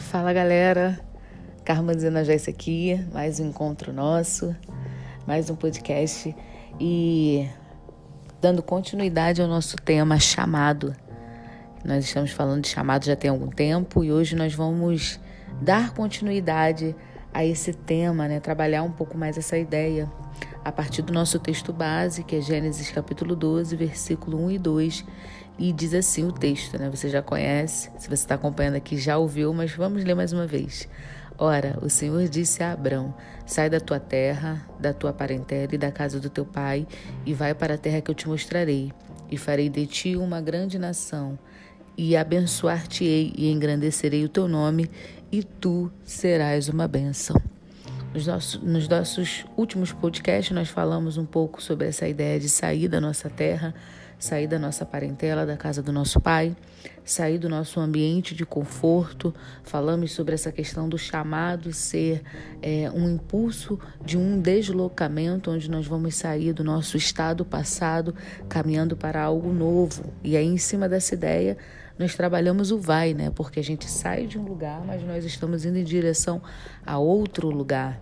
Fala galera, Carmen Zena Joyce aqui, mais um encontro nosso, mais um podcast e dando continuidade ao nosso tema chamado. Nós estamos falando de chamado já tem algum tempo e hoje nós vamos dar continuidade a esse tema, né? Trabalhar um pouco mais essa ideia a partir do nosso texto base, que é Gênesis capítulo 12, versículo 1 e 2, e diz assim o texto, né? Você já conhece, se você está acompanhando aqui já ouviu, mas vamos ler mais uma vez. Ora, o Senhor disse a Abrão: Sai da tua terra, da tua parentela e da casa do teu pai, e vai para a terra que eu te mostrarei, e farei de ti uma grande nação, e abençoar-te-ei e engrandecerei o teu nome, e tu serás uma bênção. Nos nossos, nos nossos últimos podcasts, nós falamos um pouco sobre essa ideia de sair da nossa terra sair da nossa parentela, da casa do nosso pai, sair do nosso ambiente de conforto. Falamos sobre essa questão do chamado ser é, um impulso de um deslocamento, onde nós vamos sair do nosso estado passado, caminhando para algo novo. E aí, em cima dessa ideia, nós trabalhamos o vai, né? Porque a gente sai de um lugar, mas nós estamos indo em direção a outro lugar.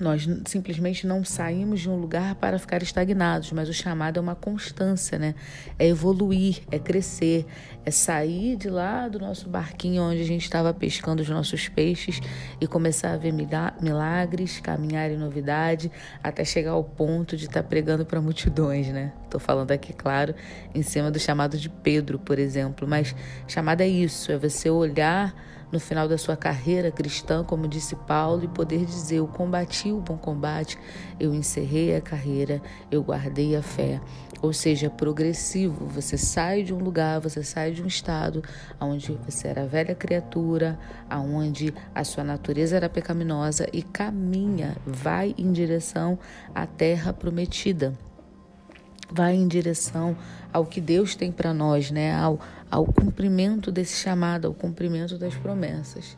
Nós simplesmente não saímos de um lugar para ficar estagnados, mas o chamado é uma constância, né? É evoluir, é crescer, é sair de lá do nosso barquinho onde a gente estava pescando os nossos peixes e começar a ver milagres, caminhar em novidade, até chegar ao ponto de estar tá pregando para multidões, né? Estou falando aqui, claro, em cima do chamado de Pedro, por exemplo, mas chamada é isso, é você olhar no final da sua carreira cristã, como disse Paulo, e poder dizer: Eu combati o bom combate, eu encerrei a carreira, eu guardei a fé. Ou seja, progressivo. Você sai de um lugar, você sai de um estado onde você era velha criatura, aonde a sua natureza era pecaminosa e caminha, vai em direção à terra prometida vai em direção ao que Deus tem para nós, né? Ao, ao cumprimento desse chamado, ao cumprimento das promessas.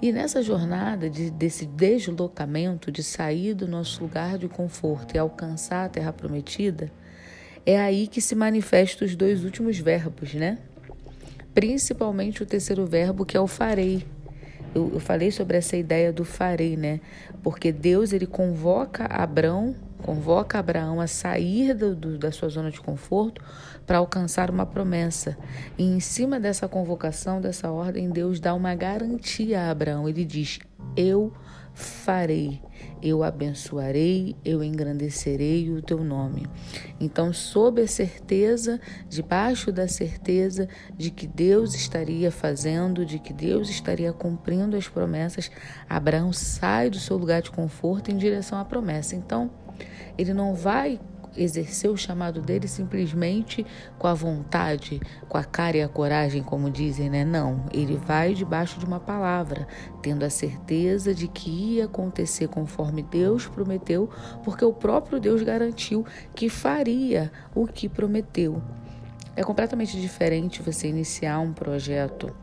E nessa jornada de, desse deslocamento, de sair do nosso lugar de conforto e alcançar a terra prometida, é aí que se manifestam os dois últimos verbos, né? Principalmente o terceiro verbo, que é o farei. Eu, eu falei sobre essa ideia do farei, né? Porque Deus ele convoca Abraão convoca Abraão a sair do, do, da sua zona de conforto para alcançar uma promessa. E em cima dessa convocação, dessa ordem, Deus dá uma garantia a Abraão. Ele diz: Eu farei, eu abençoarei, eu engrandecerei o teu nome. Então, sob a certeza, debaixo da certeza de que Deus estaria fazendo, de que Deus estaria cumprindo as promessas, Abraão sai do seu lugar de conforto em direção à promessa. Então, ele não vai exercer o chamado dele simplesmente com a vontade, com a cara e a coragem, como dizem, né? Não, ele vai debaixo de uma palavra, tendo a certeza de que ia acontecer conforme Deus prometeu, porque o próprio Deus garantiu que faria o que prometeu. É completamente diferente você iniciar um projeto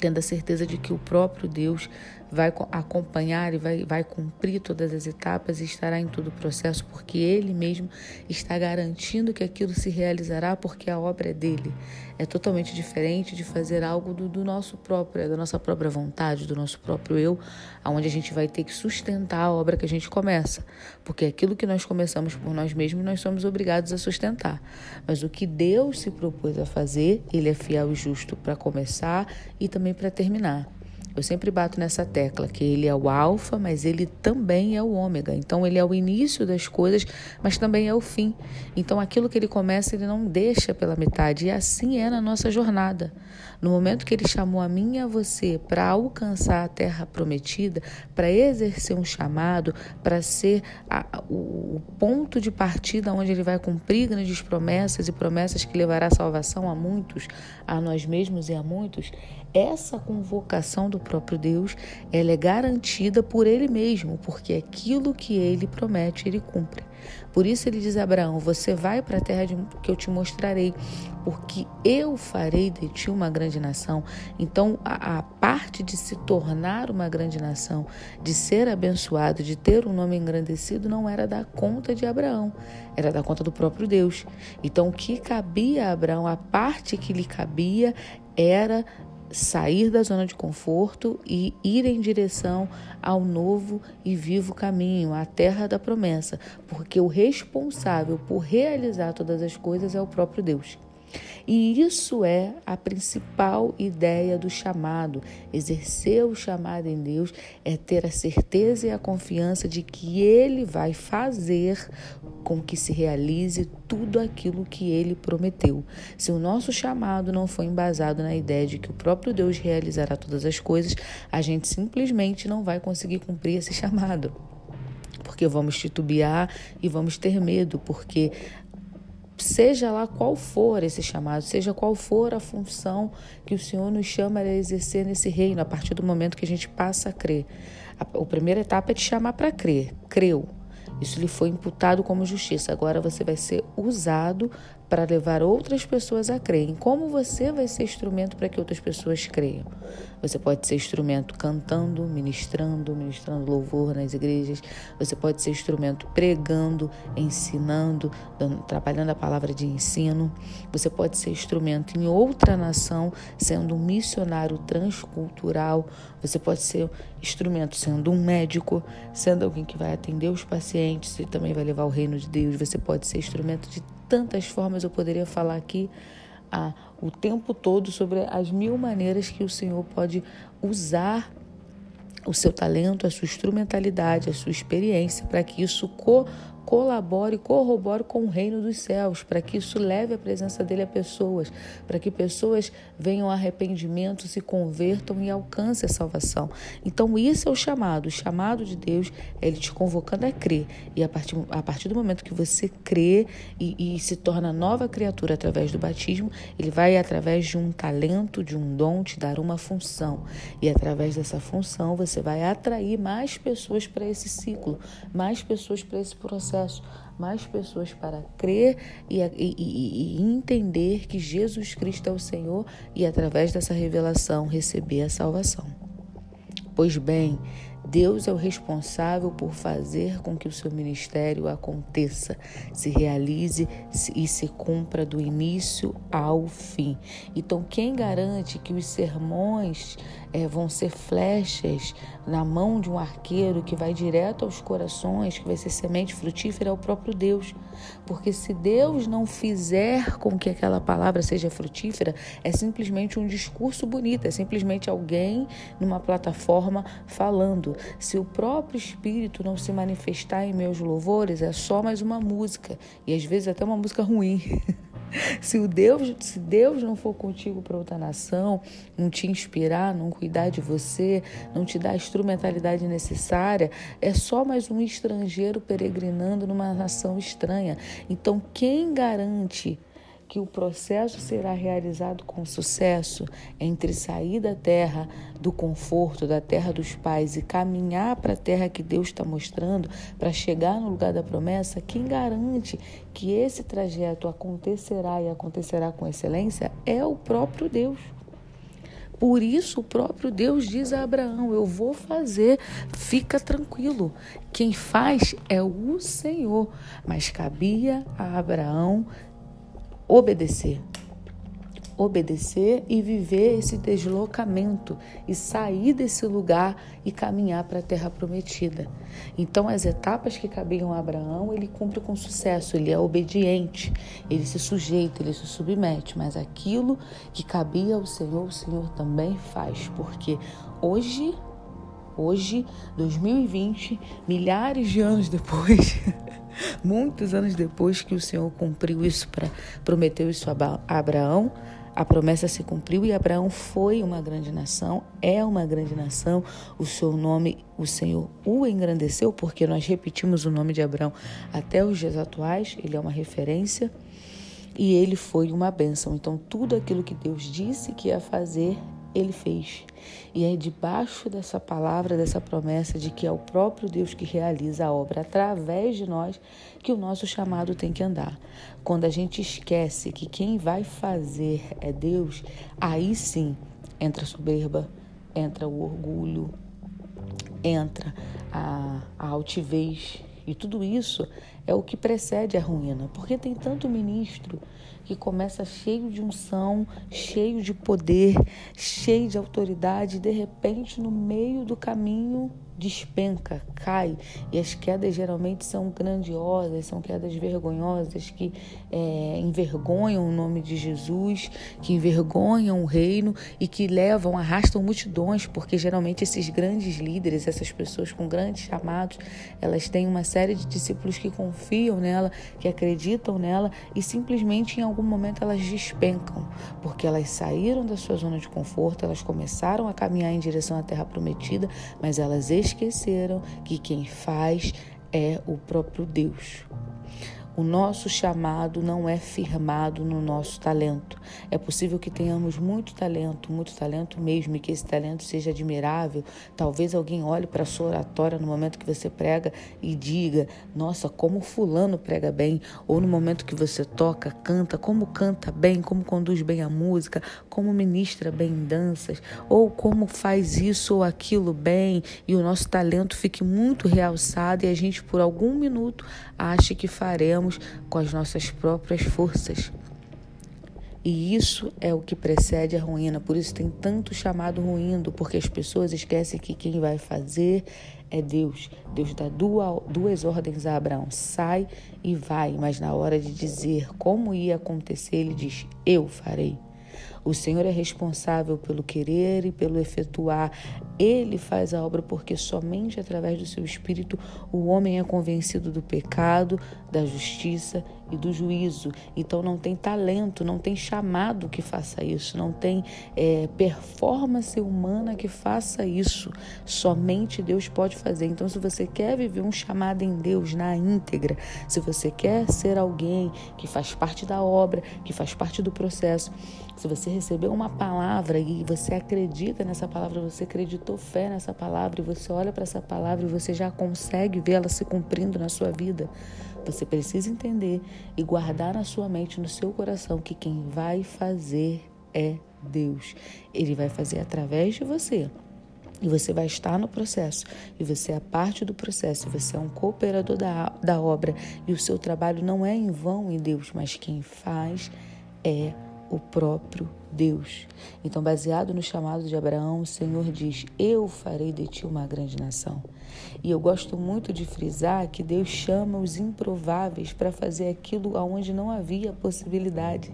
tendo a certeza de que o próprio Deus vai acompanhar e vai, vai cumprir todas as etapas e estará em todo o processo, porque Ele mesmo está garantindo que aquilo se realizará, porque a obra é dele. É totalmente diferente de fazer algo do, do nosso próprio, da nossa própria vontade, do nosso próprio eu, aonde a gente vai ter que sustentar a obra que a gente começa, porque aquilo que nós começamos por nós mesmos, nós somos obrigados a sustentar. Mas o que Deus se propôs a fazer, Ele é fiel e justo para começar e também para terminar. Eu sempre bato nessa tecla que ele é o alfa, mas ele também é o ômega. Então ele é o início das coisas, mas também é o fim. Então aquilo que ele começa, ele não deixa pela metade. E assim é na nossa jornada. No momento que ele chamou a mim e a você para alcançar a terra prometida, para exercer um chamado, para ser a, o, o ponto de partida onde ele vai cumprir grandes promessas e promessas que levará salvação a muitos, a nós mesmos e a muitos, essa convocação do próprio Deus, ela é garantida por ele mesmo, porque aquilo que ele promete, ele cumpre. Por isso ele diz a Abraão: Você vai para a terra que eu te mostrarei, porque eu farei de ti uma grande nação. Então, a, a, parte de se tornar uma grande nação, de ser abençoado, de ter um nome engrandecido, não era da conta de Abraão, era da conta do próprio Deus. Então, o que cabia a Abraão, a parte que lhe cabia, era sair da zona de conforto e ir em direção ao novo e vivo caminho, à terra da promessa, porque o responsável por realizar todas as coisas é o próprio Deus. E isso é a principal ideia do chamado. Exercer o chamado em Deus é ter a certeza e a confiança de que Ele vai fazer com que se realize tudo aquilo que Ele prometeu. Se o nosso chamado não for embasado na ideia de que o próprio Deus realizará todas as coisas, a gente simplesmente não vai conseguir cumprir esse chamado porque vamos titubear e vamos ter medo, porque seja lá qual for esse chamado, seja qual for a função que o Senhor nos chama a exercer nesse reino, a partir do momento que a gente passa a crer. A, a primeira etapa é te chamar para crer. Creu. Isso lhe foi imputado como justiça. Agora você vai ser usado para levar outras pessoas a crerem. Como você vai ser instrumento para que outras pessoas creiam? Você pode ser instrumento cantando, ministrando, ministrando louvor nas igrejas. Você pode ser instrumento pregando, ensinando, dando, trabalhando a palavra de ensino. Você pode ser instrumento em outra nação, sendo um missionário transcultural. Você pode ser instrumento sendo um médico, sendo alguém que vai atender os pacientes e também vai levar o reino de Deus. Você pode ser instrumento de tantas formas eu poderia falar aqui ah, o tempo todo sobre as mil maneiras que o Senhor pode usar o seu talento, a sua instrumentalidade, a sua experiência para que isso co colabore, corrobore com o reino dos céus, para que isso leve a presença dele a pessoas, para que pessoas venham a arrependimento, se convertam e alcancem a salvação. Então, isso é o chamado. O chamado de Deus é ele te convocando a crer. E a partir, a partir do momento que você crê e, e se torna nova criatura através do batismo, ele vai, através de um talento, de um dom, te dar uma função. E através dessa função, você vai atrair mais pessoas para esse ciclo, mais pessoas para esse processo processo mais pessoas para crer e, e, e, entender que Jesus Cristo é o Senhor e, através dessa revelação, receber a salvação. Pois bem, Deus é o responsável por fazer com que o seu ministério aconteça, se realize e se cumpra do início ao fim. Então, quem garante que os sermões é, vão ser flechas na mão de um arqueiro que vai direto aos corações, que vai ser semente frutífera, é o próprio Deus. Porque se Deus não fizer com que aquela palavra seja frutífera, é simplesmente um discurso bonito, é simplesmente alguém numa plataforma falando. Se o próprio Espírito não se manifestar em meus louvores, é só mais uma música, e às vezes até uma música ruim. Se o Deus, se Deus não for contigo para outra nação, não te inspirar, não cuidar de você, não te dar a instrumentalidade necessária, é só mais um estrangeiro peregrinando numa nação estranha. Então, quem garante que o processo será realizado com sucesso entre sair da terra do conforto, da terra dos pais e caminhar para a terra que Deus está mostrando, para chegar no lugar da promessa, quem garante que esse trajeto acontecerá e acontecerá com excelência é o próprio Deus. Por isso, o próprio Deus diz a Abraão: Eu vou fazer, fica tranquilo. Quem faz é o Senhor. Mas cabia a Abraão obedecer. Obedecer e viver esse deslocamento e sair desse lugar e caminhar para a terra prometida. Então, as etapas que cabiam a Abraão, ele cumpre com sucesso, ele é obediente, ele se sujeita, ele se submete, mas aquilo que cabia ao Senhor, o Senhor também faz, porque hoje Hoje, 2020, milhares de anos depois, muitos anos depois que o Senhor cumpriu isso para prometeu isso a Abraão, a promessa se cumpriu e Abraão foi uma grande nação, é uma grande nação. O seu nome, o Senhor o engrandeceu, porque nós repetimos o nome de Abraão até os dias atuais, ele é uma referência e ele foi uma bênção. Então, tudo aquilo que Deus disse que ia fazer, ele fez. E é debaixo dessa palavra, dessa promessa de que é o próprio Deus que realiza a obra através de nós que o nosso chamado tem que andar. Quando a gente esquece que quem vai fazer é Deus, aí sim entra a soberba, entra o orgulho, entra a, a altivez. E tudo isso é o que precede a ruína, porque tem tanto ministro que começa cheio de unção, cheio de poder, cheio de autoridade, e de repente, no meio do caminho, despenca, cai. E as quedas geralmente são grandiosas, são quedas vergonhosas que é, envergonham o nome de Jesus, que envergonham o reino e que levam, arrastam multidões, porque geralmente esses grandes líderes, essas pessoas com grandes chamados, elas têm uma série de discípulos que confiam nela, que acreditam nela e simplesmente em algum momento elas despencam, porque elas saíram da sua zona de conforto, elas começaram a caminhar em direção à terra prometida, mas elas esqueceram que quem faz é o próprio Deus. O nosso chamado não é firmado no nosso talento. É possível que tenhamos muito talento, muito talento mesmo, e que esse talento seja admirável. Talvez alguém olhe para a sua oratória no momento que você prega e diga: Nossa, como Fulano prega bem. Ou no momento que você toca, canta, como canta bem, como conduz bem a música, como ministra bem em danças, ou como faz isso ou aquilo bem, e o nosso talento fique muito realçado e a gente, por algum minuto, ache que faremos com as nossas próprias forças. E isso é o que precede a ruína. Por isso tem tanto chamado ruindo, porque as pessoas esquecem que quem vai fazer é Deus. Deus dá duas ordens a Abraão: sai e vai. Mas na hora de dizer como ia acontecer, ele diz: Eu farei. O Senhor é responsável pelo querer e pelo efetuar. Ele faz a obra porque somente através do seu espírito o homem é convencido do pecado, da justiça e do juízo. Então não tem talento, não tem chamado que faça isso, não tem é, performance humana que faça isso. Somente Deus pode fazer. Então, se você quer viver um chamado em Deus na íntegra, se você quer ser alguém que faz parte da obra, que faz parte do processo, se você recebeu uma palavra e você acredita nessa palavra, você acreditou fé nessa palavra e você olha para essa palavra e você já consegue ver ela se cumprindo na sua vida, você precisa entender e guardar na sua mente, no seu coração, que quem vai fazer é Deus. Ele vai fazer através de você. E você vai estar no processo, e você é parte do processo, você é um cooperador da, da obra, e o seu trabalho não é em vão em Deus, mas quem faz é o próprio Deus. Então, baseado no chamado de Abraão, o Senhor diz: Eu farei de ti uma grande nação. E eu gosto muito de frisar que Deus chama os improváveis para fazer aquilo aonde não havia possibilidade.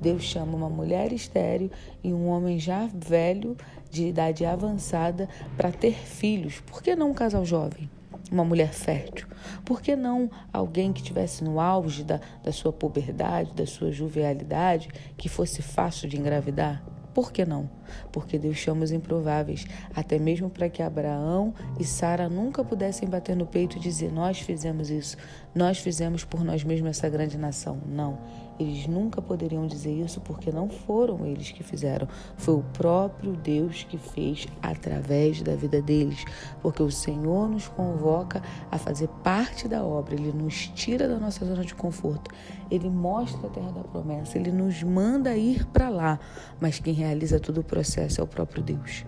Deus chama uma mulher estéril e um homem já velho, de idade avançada, para ter filhos. Por que não um casal jovem? Uma mulher fértil? Por que não alguém que estivesse no auge da, da sua puberdade, da sua jovialidade, que fosse fácil de engravidar? Por que não? Porque Deus chama os improváveis, até mesmo para que Abraão e Sara nunca pudessem bater no peito e dizer: Nós fizemos isso, nós fizemos por nós mesmos essa grande nação. Não. Eles nunca poderiam dizer isso porque não foram eles que fizeram, foi o próprio Deus que fez através da vida deles. Porque o Senhor nos convoca a fazer parte da obra, ele nos tira da nossa zona de conforto, ele mostra a terra da promessa, ele nos manda ir para lá, mas quem realiza todo o processo é o próprio Deus.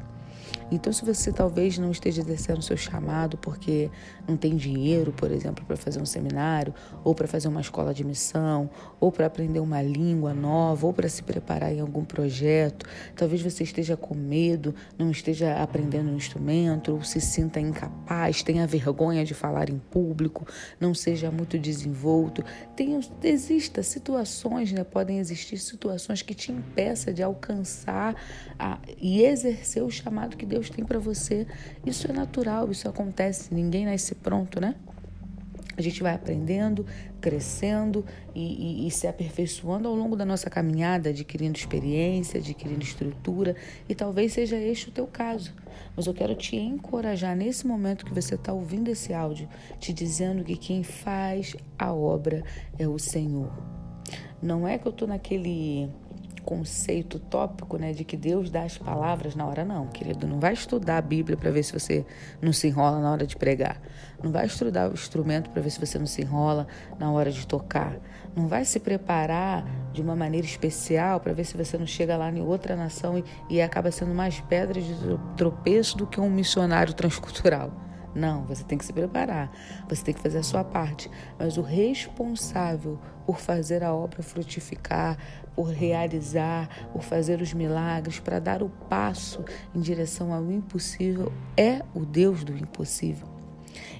Então, se você talvez não esteja exercendo o seu chamado porque não tem dinheiro, por exemplo, para fazer um seminário, ou para fazer uma escola de missão, ou para aprender uma língua nova, ou para se preparar em algum projeto, talvez você esteja com medo, não esteja aprendendo um instrumento, ou se sinta incapaz, tenha vergonha de falar em público, não seja muito desenvolto. Tenha, exista situações, né? podem existir situações que te impeçam de alcançar a, e exercer o chamado que Deus Deus tem para você. Isso é natural, isso acontece, ninguém nasce pronto, né? A gente vai aprendendo, crescendo e, e, e, se aperfeiçoando ao longo da nossa caminhada, adquirindo experiência, adquirindo estrutura, e talvez seja este o teu caso. Mas eu quero te encorajar nesse momento que você está ouvindo esse áudio, te dizendo que quem faz a obra é o Senhor. Não é que eu estou naquele conceito tópico, né, de que Deus dá as palavras na hora não, querido, não vai estudar a Bíblia para ver se você não se enrola na hora de pregar. Não vai estudar o instrumento para ver se você não se enrola na hora de tocar. Não vai se preparar de uma maneira especial para ver se você não chega lá em outra nação e, e acaba sendo mais pedra de tropeço do que um missionário transcultural. Não, você tem que se preparar, você tem que fazer a sua parte. Mas o responsável por fazer a obra frutificar, por realizar, por fazer os milagres, para dar o passo em direção ao impossível, é o Deus do impossível.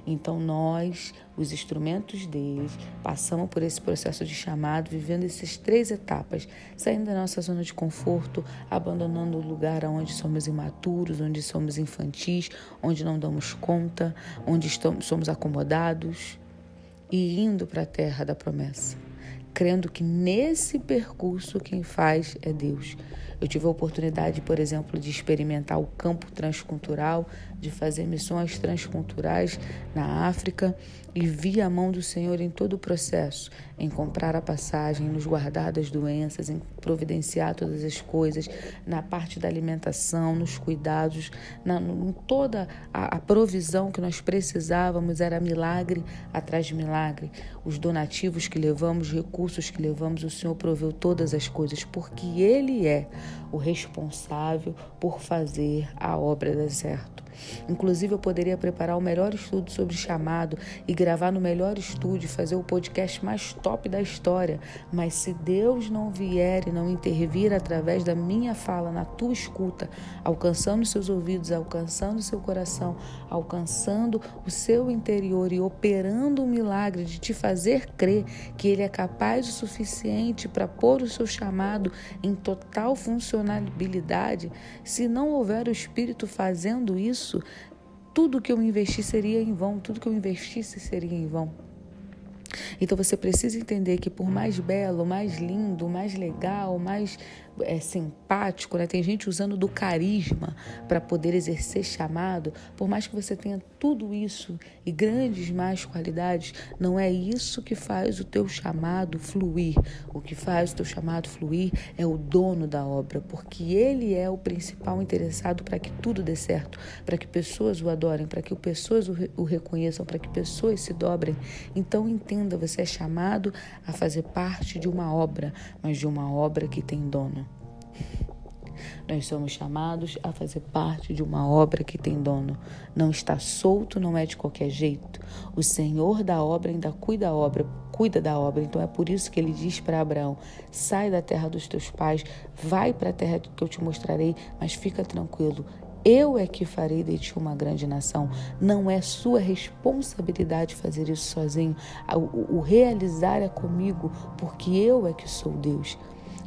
Então nós, os instrumentos deles, passamos por esse processo de chamado, vivendo essas três etapas, saindo da nossa zona de conforto, abandonando o lugar onde somos imaturos, onde somos infantis, onde não damos conta, onde estamos, somos acomodados e indo para a terra da promessa crendo que nesse percurso quem faz é Deus. Eu tive a oportunidade, por exemplo, de experimentar o campo transcultural, de fazer missões transculturais na África e vi a mão do Senhor em todo o processo, em comprar a passagem, nos guardar das doenças, em providenciar todas as coisas, na parte da alimentação, nos cuidados, na, em toda a, a provisão que nós precisávamos, era milagre atrás de milagre. Os donativos que levamos, os recursos que levamos, o Senhor proveu todas as coisas, porque Ele é o responsável por fazer a obra dar certo. Inclusive, eu poderia preparar o melhor estudo sobre chamado e gravar no melhor estúdio, fazer o podcast mais top da história. Mas se Deus não vier e não intervir através da minha fala, na tua escuta, alcançando seus ouvidos, alcançando seu coração, alcançando o seu interior e operando um milagre de te fazer crer que Ele é capaz o suficiente para pôr o seu chamado em total funcionalidade, se não houver o Espírito fazendo isso, isso, tudo que eu investi seria em vão, tudo que eu investisse seria em vão. Então você precisa entender que por mais belo, mais lindo, mais legal, mais é, simpático, né? tem gente usando do carisma para poder exercer chamado, por mais que você tenha tudo isso e grandes mais qualidades, não é isso que faz o teu chamado fluir. O que faz o teu chamado fluir é o dono da obra, porque ele é o principal interessado para que tudo dê certo, para que pessoas o adorem, para que pessoas o, reconheçam, para que pessoas se dobrem. Então entenda, você é chamado a fazer parte de uma obra, mas de uma obra que tem dono. Nós somos chamados a fazer parte de uma obra que tem dono. Não está solto, não é de qualquer jeito. O Senhor da obra ainda cuida da obra, cuida da obra. Então é por isso que ele diz para Abraão: sai da terra dos teus pais, vai para a terra que eu te mostrarei, mas fica tranquilo. Eu é que farei de ti uma grande nação. Não é sua responsabilidade fazer isso sozinho. O, realizar é comigo, porque eu é que sou Deus.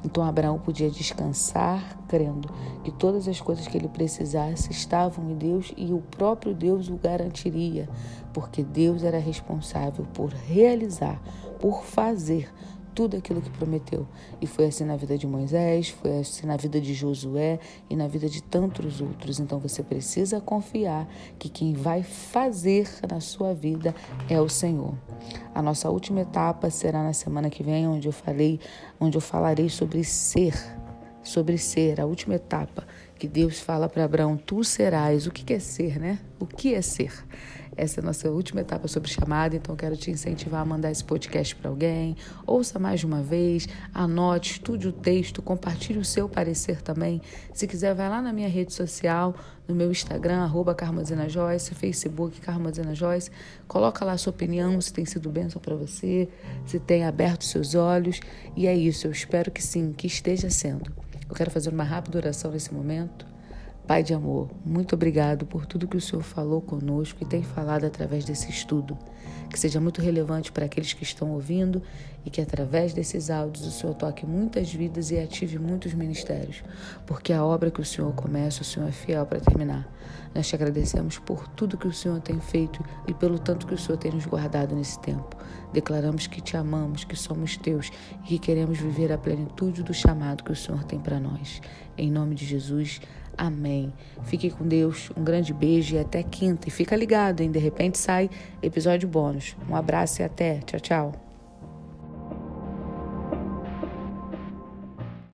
Então Abraão podia descansar, crendo que todas as coisas que ele precisasse estavam em Deus e o próprio Deus o garantiria, porque Deus era responsável por realizar, por fazer tudo aquilo que prometeu. E foi assim na vida de Moisés, foi assim na vida de Josué e na vida de tantos outros. Então você precisa confiar que quem vai fazer na sua vida é o Senhor. A nossa última etapa será na semana que vem, onde eu falei, onde eu falarei sobre ser, sobre ser, a última etapa que Deus fala para Abraão, tu serás. O que é ser, né? O que é ser? Essa é a nossa última etapa sobre chamada, então quero te incentivar a mandar esse podcast para alguém. Ouça mais de uma vez, anote, estude o texto, compartilhe o seu parecer também. Se quiser, vai lá na minha rede social, no meu Instagram, arroba Joyce, Facebook Carmazena Joyce. Coloca lá a sua opinião, se tem sido bênção para você, se tem aberto seus olhos. E é isso, eu espero que sim, que esteja sendo. Eu quero fazer uma rápida oração nesse momento. Pai de amor, muito obrigado por tudo que o Senhor falou conosco e tem falado através desse estudo. Que seja muito relevante para aqueles que estão ouvindo e que através desses áudios o Senhor toque muitas vidas e ative muitos ministérios, porque a obra que o Senhor começa, o Senhor é fiel para terminar. Nós te agradecemos por tudo que o Senhor tem feito e pelo tanto que o Senhor tem nos guardado nesse tempo. Declaramos que te amamos, que somos teus e que queremos viver a plenitude do chamado que o Senhor tem para nós. Em nome de Jesus. Amém. Fique com Deus, um grande beijo e até quinta. E fica ligado, hein? De repente sai episódio bônus. Um abraço e até. Tchau, tchau.